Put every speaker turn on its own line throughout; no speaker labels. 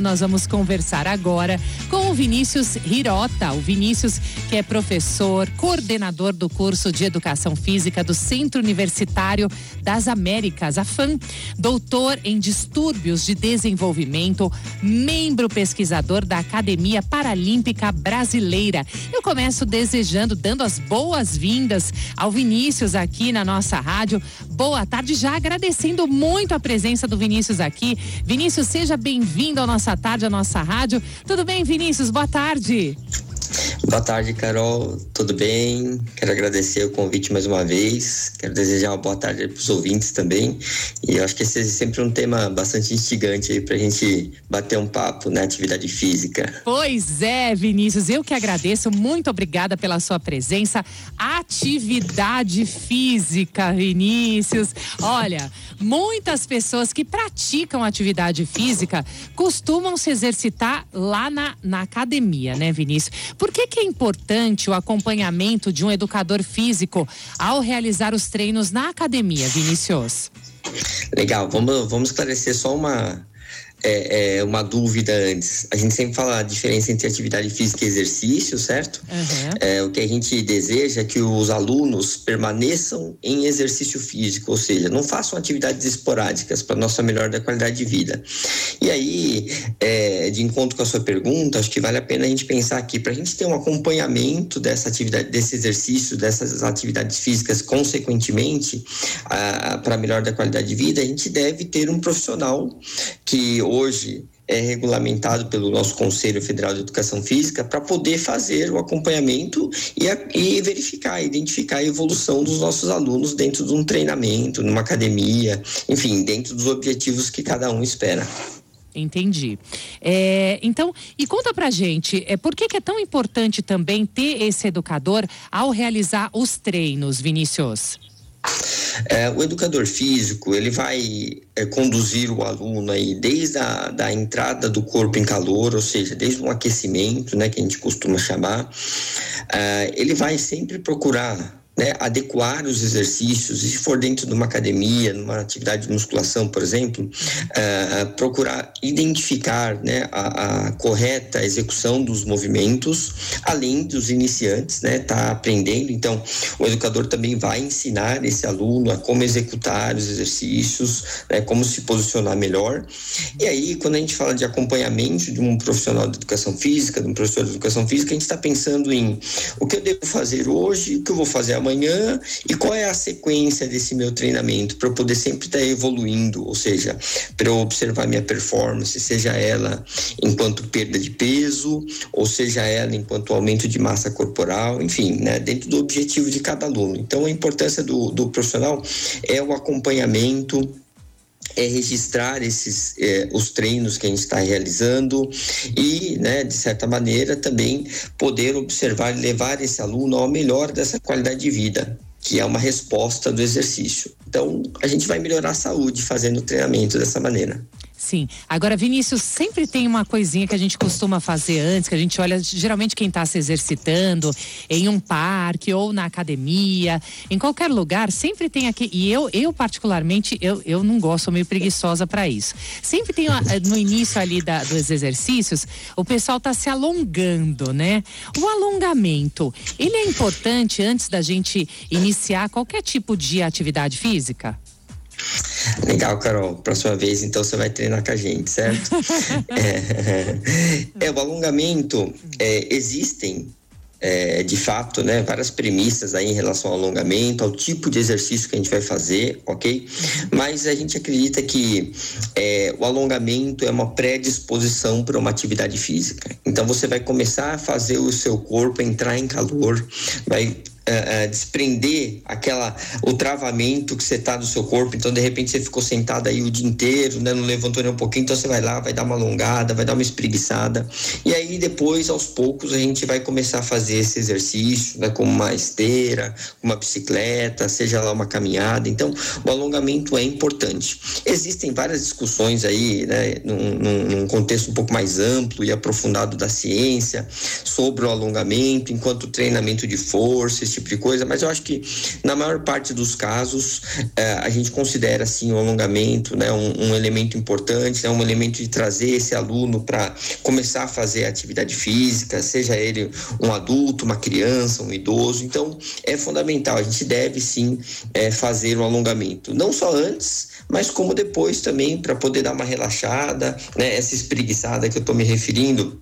Nós vamos conversar agora com o Vinícius Hirota, o Vinícius que é professor, coordenador do curso de Educação Física do Centro Universitário das Américas, a FAM, doutor em distúrbios de desenvolvimento, membro pesquisador da Academia Paralímpica Brasileira. Eu começo desejando, dando as boas-vindas ao Vinícius aqui na nossa rádio. Boa tarde, já agradecendo muito a presença do Vinícius aqui. Vinícius, seja bem-vindo ao nosso nossa tarde, a nossa rádio. Tudo bem, Vinícius? Boa tarde.
Boa tarde, Carol. Tudo bem? Quero agradecer o convite mais uma vez. Quero desejar uma boa tarde para os ouvintes também. E eu acho que esse é sempre um tema bastante instigante aí para a gente bater um papo na atividade física.
Pois é, Vinícius. Eu que agradeço. Muito obrigada pela sua presença. Atividade física, Vinícius. Olha, muitas pessoas que praticam atividade física costumam se exercitar lá na, na academia, né, Vinícius? Por que, que é importante o acompanhamento de um educador físico ao realizar os treinos na academia, Vinícius?
Legal, vamos, vamos esclarecer só uma, é, é, uma dúvida antes. A gente sempre fala a diferença entre atividade física e exercício, certo? Uhum. É, o que a gente deseja é que os alunos permaneçam em exercício físico, ou seja, não façam atividades esporádicas para nossa melhor da qualidade de vida. E aí, é, de encontro com a sua pergunta, acho que vale a pena a gente pensar aqui para a gente ter um acompanhamento dessa atividade, desse exercício, dessas atividades físicas, consequentemente, para melhor da qualidade de vida, a gente deve ter um profissional que hoje é regulamentado pelo nosso Conselho Federal de Educação Física para poder fazer o acompanhamento e, a, e, verificar, identificar a evolução dos nossos alunos dentro de um treinamento, numa academia, enfim, dentro dos objetivos que cada um espera.
Entendi. É, então, e conta pra gente, é, por que, que é tão importante também ter esse educador ao realizar os treinos, Vinícius?
É, o educador físico ele vai é, conduzir o aluno aí desde a da entrada do corpo em calor, ou seja, desde um aquecimento, né, que a gente costuma chamar, é, ele vai sempre procurar né, adequar os exercícios, e se for dentro de uma academia, numa atividade de musculação, por exemplo, uh, procurar identificar né, a, a, correta execução dos movimentos, além dos iniciantes, né, tá aprendendo. Então, o educador também vai ensinar esse aluno a como executar os exercícios, né, como se posicionar melhor. E aí, quando a gente fala de acompanhamento de um profissional de educação física, de um professor de educação física, a gente está pensando em o que eu devo fazer hoje, o que eu vou fazer amanhã amanhã e qual é a sequência desse meu treinamento para eu poder sempre estar tá evoluindo, ou seja, para eu observar minha performance, seja ela enquanto perda de peso, ou seja ela enquanto aumento de massa corporal, enfim, né, dentro do objetivo de cada aluno. Então, a importância do, do profissional é o acompanhamento é registrar esses é, os treinos que a gente está realizando e, né, de certa maneira, também poder observar e levar esse aluno ao melhor dessa qualidade de vida, que é uma resposta do exercício. Então, a gente vai melhorar a saúde fazendo o treinamento dessa maneira.
Sim. Agora, Vinícius, sempre tem uma coisinha que a gente costuma fazer antes, que a gente olha, geralmente quem está se exercitando em um parque ou na academia, em qualquer lugar, sempre tem aqui. E eu, eu particularmente, eu, eu não gosto, sou meio preguiçosa para isso. Sempre tem no início ali da, dos exercícios, o pessoal está se alongando, né? O alongamento, ele é importante antes da gente iniciar qualquer tipo de atividade física?
Legal, Carol. Próxima vez, então, você vai treinar com a gente, certo? é, é, o alongamento, é, existem é, de fato, né, várias premissas aí em relação ao alongamento, ao tipo de exercício que a gente vai fazer, ok? Mas a gente acredita que é, o alongamento é uma predisposição para uma atividade física. Então você vai começar a fazer o seu corpo entrar em calor, vai uh, desprender aquela o travamento que você está do seu corpo. Então, de repente, você ficou sentado aí o dia inteiro, né? Não levantou nem um pouquinho, então você vai lá, vai dar uma alongada, vai dar uma espreguiçada. E aí, depois, aos poucos, a gente vai começar a fazer esse exercício, né? Como uma esteira, uma bicicleta, seja lá uma caminhada. Então, o alongamento é importante. Existem várias discussões aí, né? Num, num contexto um pouco mais amplo e aprofundado da ciência sobre o alongamento, enquanto treinamento de força, tipo de coisa, mas eu acho que na maior parte dos casos é, a gente considera assim o alongamento, né, um, um elemento importante, né, um elemento de trazer esse aluno para começar a fazer atividade física, seja ele um adulto, uma criança, um idoso. Então é fundamental. A gente deve sim é, fazer o um alongamento, não só antes, mas como depois também para poder dar uma relaxada, né, essa espreguiçada que eu estou me referindo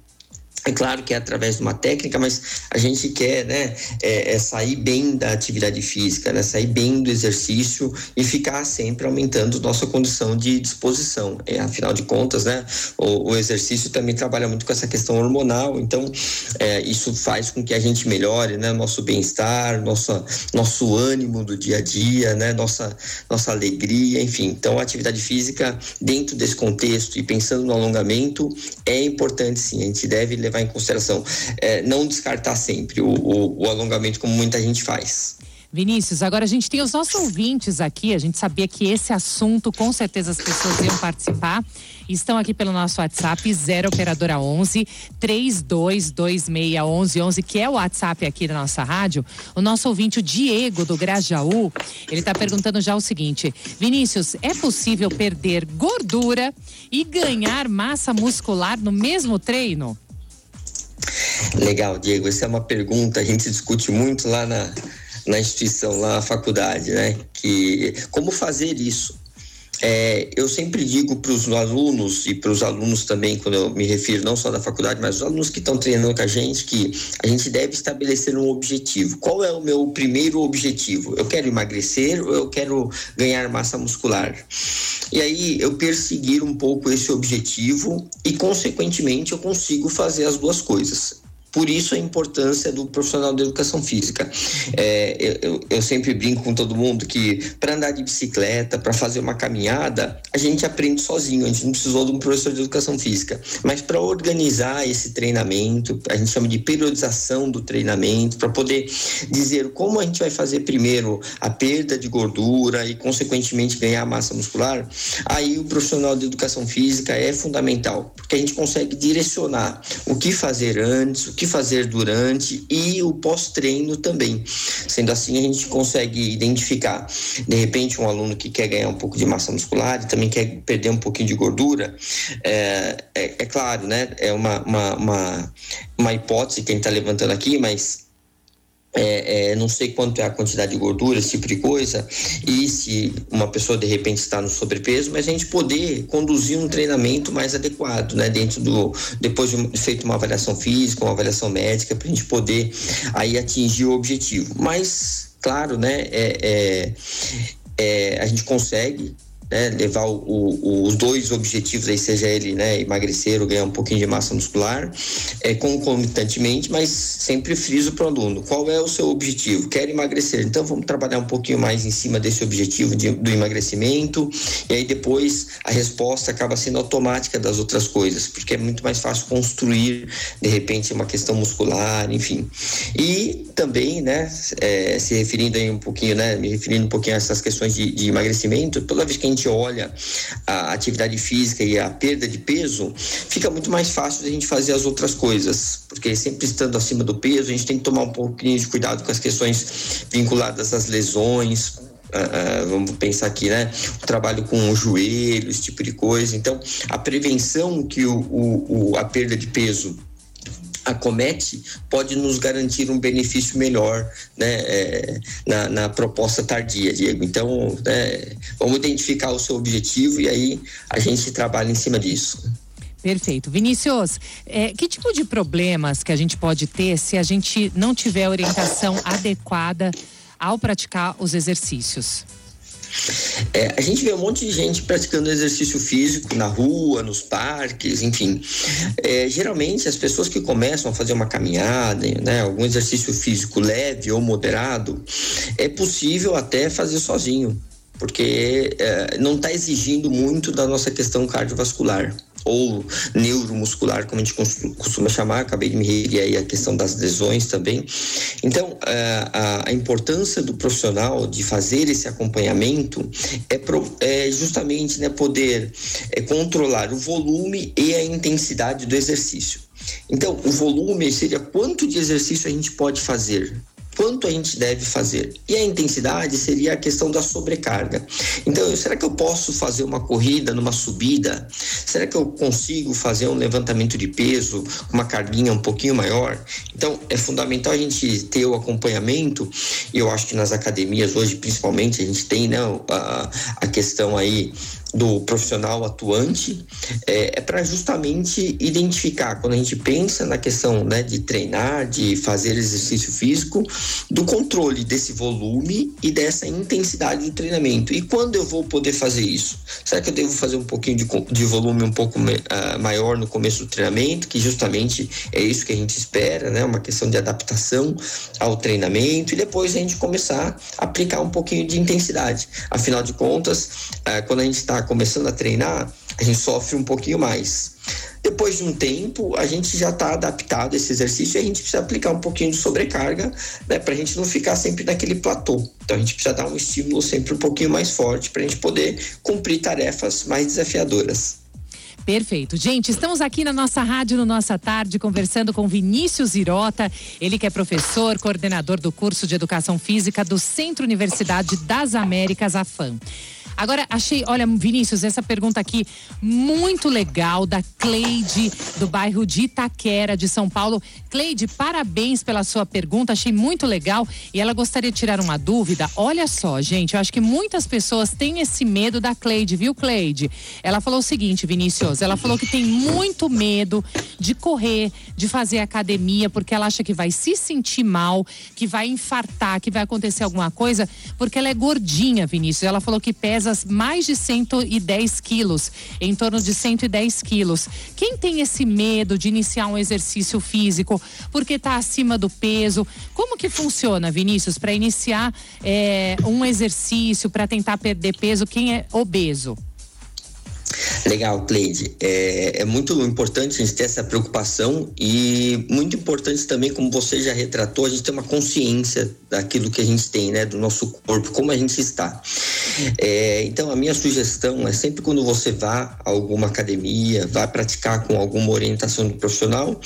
é claro que é através de uma técnica, mas a gente quer né, é, é sair bem da atividade física, né, sair bem do exercício e ficar sempre aumentando nossa condição de disposição. É, afinal de contas, né, o, o, exercício também trabalha muito com essa questão hormonal, então é, isso faz com que a gente melhore né, nosso bem-estar, nosso, nosso ânimo do dia a dia, né, nossa, nossa alegria, enfim. Então, a atividade física, dentro desse contexto e pensando no alongamento, é importante sim, a gente deve levar levar em consideração. É, não descartar sempre o, o, o alongamento como muita gente faz.
Vinícius, agora a gente tem os nossos ouvintes aqui. A gente sabia que esse assunto, com certeza, as pessoas iam participar. Estão aqui pelo nosso WhatsApp, 0 Operadora 11 32261111, que é o WhatsApp aqui da nossa rádio. O nosso ouvinte, o Diego do Grajaú, ele está perguntando já o seguinte: Vinícius, é possível perder gordura e ganhar massa muscular no mesmo treino?
Legal, Diego. Essa é uma pergunta, a gente discute muito lá na, na instituição, lá na faculdade, né? Que como fazer isso? É, eu sempre digo para os alunos e para os alunos também, quando eu me refiro não só da faculdade, mas os alunos que estão treinando com a gente, que a gente deve estabelecer um objetivo. Qual é o meu primeiro objetivo? Eu quero emagrecer ou eu quero ganhar massa muscular? E aí eu perseguir um pouco esse objetivo e, consequentemente, eu consigo fazer as duas coisas. Por isso a importância do profissional da educação física. É, eu, eu, sempre brinco com todo mundo que para andar de bicicleta, para fazer uma caminhada, a gente aprende sozinho, a gente não precisou de um professor de educação física. Mas para organizar esse treinamento, a gente chama de periodização do treinamento, para poder dizer como a gente vai fazer primeiro a perda de gordura e, consequentemente, ganhar massa muscular, aí o profissional de educação física é fundamental, porque a gente consegue direcionar o que fazer antes, o que fazer durante e o pós-treino também. Sendo assim, a gente consegue identificar, de repente, um aluno que quer ganhar um pouco de massa muscular e também quer perder um pouquinho de gordura. É, é, é claro, né? É uma, uma, uma, uma hipótese que a gente está levantando aqui, mas é, é, não sei quanto é a quantidade de gordura, esse tipo de coisa, e se uma pessoa de repente está no sobrepeso, mas a gente poder conduzir um treinamento mais adequado, né? Dentro do. Depois de feito uma avaliação física, uma avaliação médica, para a gente poder aí atingir o objetivo. Mas, claro, né? É, é, é a gente consegue né, levar o, o, os dois objetivos aí, seja ele né, emagrecer ou ganhar um pouquinho de massa muscular, é, concomitantemente, mas sempre friso para o aluno. Qual é o seu objetivo? Quer emagrecer? Então vamos trabalhar um pouquinho mais em cima desse objetivo de, do emagrecimento, e aí depois a resposta acaba sendo automática das outras coisas, porque é muito mais fácil construir, de repente, uma questão muscular, enfim. E também, né, é, se referindo aí um pouquinho, né, me referindo um pouquinho a essas questões de, de emagrecimento, toda vez que a olha a atividade física e a perda de peso, fica muito mais fácil de a gente fazer as outras coisas, porque sempre estando acima do peso, a gente tem que tomar um pouquinho de cuidado com as questões vinculadas às lesões, uh, vamos pensar aqui, né? O trabalho com o joelho, esse tipo de coisa. Então, a prevenção que o, o, o a perda de peso acomete pode nos garantir um benefício melhor né, é, na, na, proposta tardia, Diego. Então, né, vamos identificar o seu objetivo e aí a gente trabalha em cima disso.
Perfeito. Vinícius, é, que tipo de problemas que a gente pode ter se a gente não tiver orientação adequada ao praticar os exercícios?
É, a gente vê um monte de gente praticando exercício físico na rua, nos parques, enfim. É, geralmente, as pessoas que começam a fazer uma caminhada, né, algum exercício físico leve ou moderado, é possível até fazer sozinho, porque é, não está exigindo muito da nossa questão cardiovascular ou neuromuscular, como a gente costuma chamar, acabei de me referir aí a questão das lesões também. Então, eh, a, a importância do profissional de fazer esse acompanhamento é, pro, é justamente né, poder é, controlar o volume e a intensidade do exercício. Então, o volume seria quanto de exercício a gente pode fazer quanto a gente deve fazer. E a intensidade seria a questão da sobrecarga. Então, será que eu posso fazer uma corrida numa subida? Será que eu consigo fazer um levantamento de peso com uma carguinha um pouquinho maior? Então, é fundamental a gente ter o acompanhamento, e eu acho que nas academias hoje, principalmente, a gente tem né, a, a questão aí do profissional atuante é, é para justamente identificar quando a gente pensa na questão né, de treinar, de fazer exercício físico, do controle desse volume e dessa intensidade do treinamento. E quando eu vou poder fazer isso? Será que eu devo fazer um pouquinho de, de volume um pouco uh, maior no começo do treinamento, que justamente é isso que a gente espera, né? Uma questão de adaptação ao treinamento e depois a gente começar a aplicar um pouquinho de intensidade. Afinal de contas, uh, quando a gente está começando a treinar, a gente sofre um pouquinho mais. Depois de um tempo, a gente já está adaptado a esse exercício e a gente precisa aplicar um pouquinho de sobrecarga, né, para a gente não ficar sempre naquele platô. Então a gente precisa dar um estímulo sempre um pouquinho mais forte para a gente poder cumprir tarefas mais desafiadoras.
Perfeito. Gente, estamos aqui na nossa rádio, no Nossa Tarde, conversando com Vinícius Irota. Ele que é professor, coordenador do curso de Educação Física do Centro Universidade das Américas, AFAM. Agora, achei, olha, Vinícius, essa pergunta aqui muito legal da Cleide, do bairro de Itaquera, de São Paulo. Cleide, parabéns pela sua pergunta, achei muito legal. E ela gostaria de tirar uma dúvida. Olha só, gente, eu acho que muitas pessoas têm esse medo da Cleide, viu, Cleide? Ela falou o seguinte, Vinícius, ela falou que tem muito medo de correr, de fazer academia, porque ela acha que vai se sentir mal, que vai infartar, que vai acontecer alguma coisa, porque ela é gordinha, Vinícius. Ela falou que pesa mais de 110 quilos, em torno de 110 quilos. Quem tem esse medo de iniciar um exercício físico porque está acima do peso, como que funciona, Vinícius, para iniciar é, um exercício para tentar perder peso? Quem é obeso?
Legal, Cleide. É, é, muito importante a gente ter essa preocupação e muito importante também, como você já retratou, a gente ter uma consciência daquilo que a gente tem, né, do nosso corpo, como a gente está. É, então, a minha sugestão é sempre quando você vá a alguma academia, vá praticar com alguma orientação do profissional,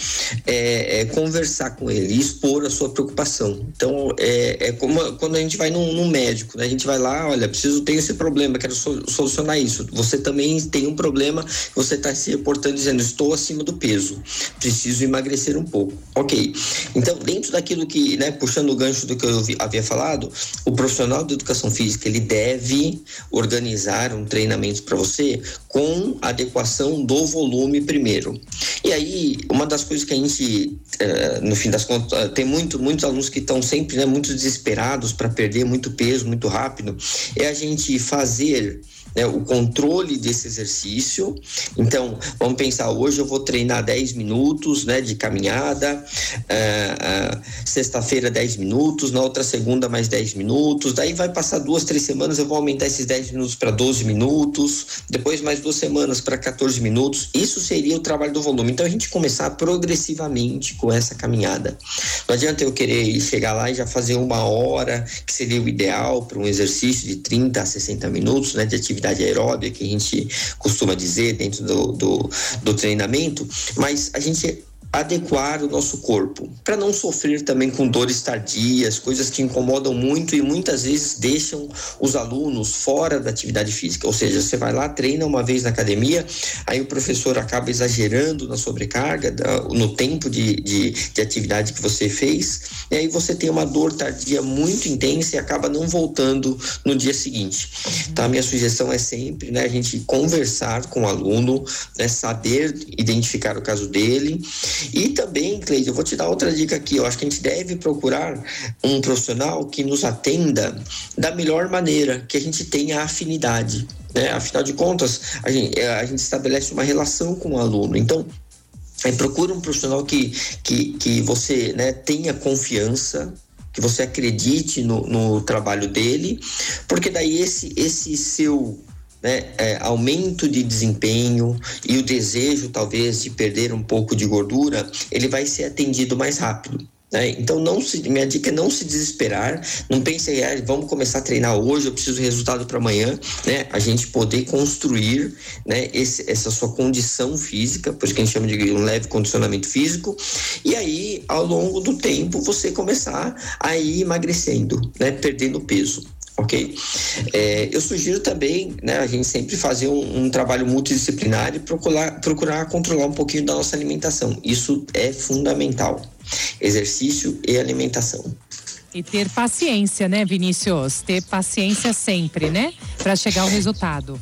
é, é conversar com ele e expor a sua preocupação. Então, é, é como quando a gente vai num, num, médico, né? A gente vai lá, olha, preciso ter esse problema, quero solucionar isso. Você também tem um problema, você está se reportando dizendo, estou acima do peso, preciso emagrecer um pouco. Ok. Então, dentro daquilo que, né, puxando o gancho do que eu havia falado, o profissional de educação física, ele deve organizar um treinamento para você com adequação do volume primeiro. E aí, uma das coisas que a gente, eh, no fim das contas, eh, tem muito, muitos alunos que estão sempre né, muito desesperados para perder muito peso muito rápido, é a gente fazer né, o controle desse exercício. Então, vamos pensar, hoje eu vou treinar 10 minutos né, de caminhada, uh, uh, sexta-feira 10 minutos, na outra segunda mais 10 minutos, daí vai passar duas, três semanas, eu vou aumentar esses 10 minutos para 12 minutos, depois mais duas semanas para 14 minutos. Isso seria o trabalho do volume. Então, a gente começar progressivamente com essa caminhada. Não adianta eu querer chegar lá e já fazer uma hora, que seria o ideal para um exercício de 30 a 60 minutos né, de atividade atividade aeróbica que a gente costuma dizer dentro do, do, do treinamento, mas a gente adequar o nosso corpo, para não sofrer também com dores tardias, coisas que incomodam muito e muitas vezes deixam os alunos fora da atividade física. Ou seja, você vai lá, treina uma vez na academia, aí o professor acaba exagerando na sobrecarga, no tempo de, de, de atividade que você fez, e aí você tem uma dor tardia muito intensa e acaba não voltando no dia seguinte. Então, a minha sugestão é sempre né, a gente conversar com o aluno, né, saber identificar o caso dele e também, Cleide, eu vou te dar outra dica aqui. Eu acho que a gente deve procurar um profissional que nos atenda da melhor maneira, que a gente tenha afinidade. Né? Afinal de contas, a gente, é, a gente estabelece uma relação com o aluno. Então, é, procura um profissional que, que, que você né, tenha confiança, que você acredite no, no trabalho dele, porque daí esse, esse seu né, é, aumento de desempenho e o desejo talvez de perder um pouco de gordura, ele vai ser atendido mais rápido. Né? Então, não se, minha dica é não se desesperar, não pense, ah, vamos começar a treinar hoje, eu preciso de resultado para amanhã, né? A gente poder construir né, esse, essa sua condição física, por isso que a gente chama de um leve condicionamento físico, e aí, ao longo do tempo, você começar a ir emagrecendo, né? Perdendo peso ok? É, eu sugiro também, né, a gente sempre fazer um, um, trabalho multidisciplinar e procurar, procurar controlar um pouquinho da nossa alimentação. Isso é fundamental exercício e alimentação.
E ter paciência, né, Vinícius? Ter paciência sempre, né? Para chegar ao resultado.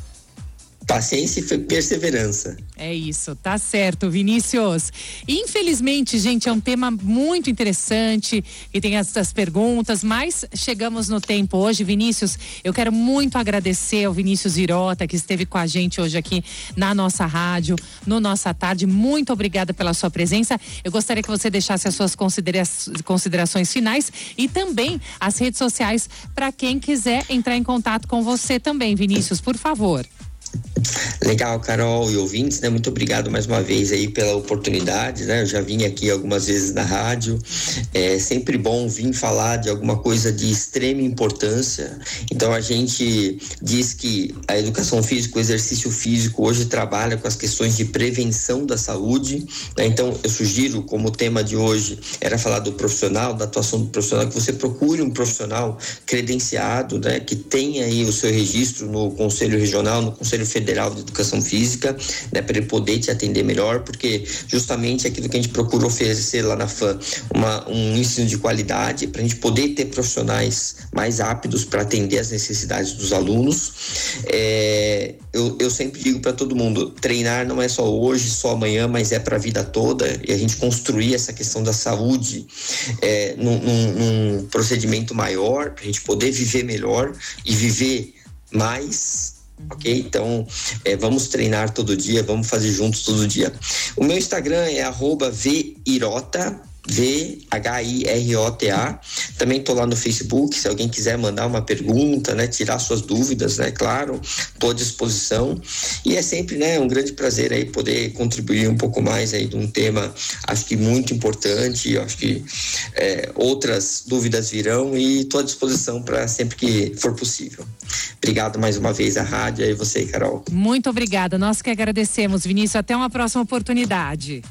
Paciência e perseverança.
É isso, tá certo, Vinícius. Infelizmente, gente, é um tema muito interessante e tem essas perguntas, mas chegamos no tempo hoje. Vinícius, eu quero muito agradecer ao Vinícius Irota, que esteve com a gente hoje aqui na nossa rádio, no Nossa Tarde. Muito obrigada pela sua presença. Eu gostaria que você deixasse as suas considera considerações finais e também as redes sociais para quem quiser entrar em contato com você também, Vinícius, por favor.
Legal, Carol e ouvintes, né? Muito obrigado mais uma vez aí pela oportunidade, né? Eu já vim aqui algumas vezes na rádio. É sempre bom vir falar de alguma coisa de extrema importância. Então a gente diz que a educação física, o exercício físico hoje trabalha com as questões de prevenção da saúde. Né? Então eu sugiro, como o tema de hoje era falar do profissional, da atuação do profissional, que você procure um profissional credenciado, né? Que tenha aí o seu registro no Conselho Regional, no Conselho Federal de Educação Física, né, para ele poder te atender melhor, porque justamente aquilo que a gente procura oferecer lá na FAM, uma, um ensino de qualidade, para a gente poder ter profissionais mais aptos para atender as necessidades dos alunos. É, eu, eu sempre digo para todo mundo: treinar não é só hoje, só amanhã, mas é para a vida toda, e a gente construir essa questão da saúde é, num, num, num procedimento maior, para a gente poder viver melhor e viver mais ok? Então, é, vamos treinar todo dia, vamos fazer juntos todo dia. O meu Instagram é virota, V-H-I-R-O-T-A. Também estou lá no Facebook, se alguém quiser mandar uma pergunta, né, tirar suas dúvidas, né, claro, estou à disposição. E é sempre, né, um grande prazer aí poder contribuir um pouco mais aí de um tema, acho que muito importante, acho que é, outras dúvidas virão e estou à disposição para sempre que for possível. Obrigado mais uma vez à rádio e você, Carol.
Muito obrigada, nós que agradecemos, Vinícius, até uma próxima oportunidade.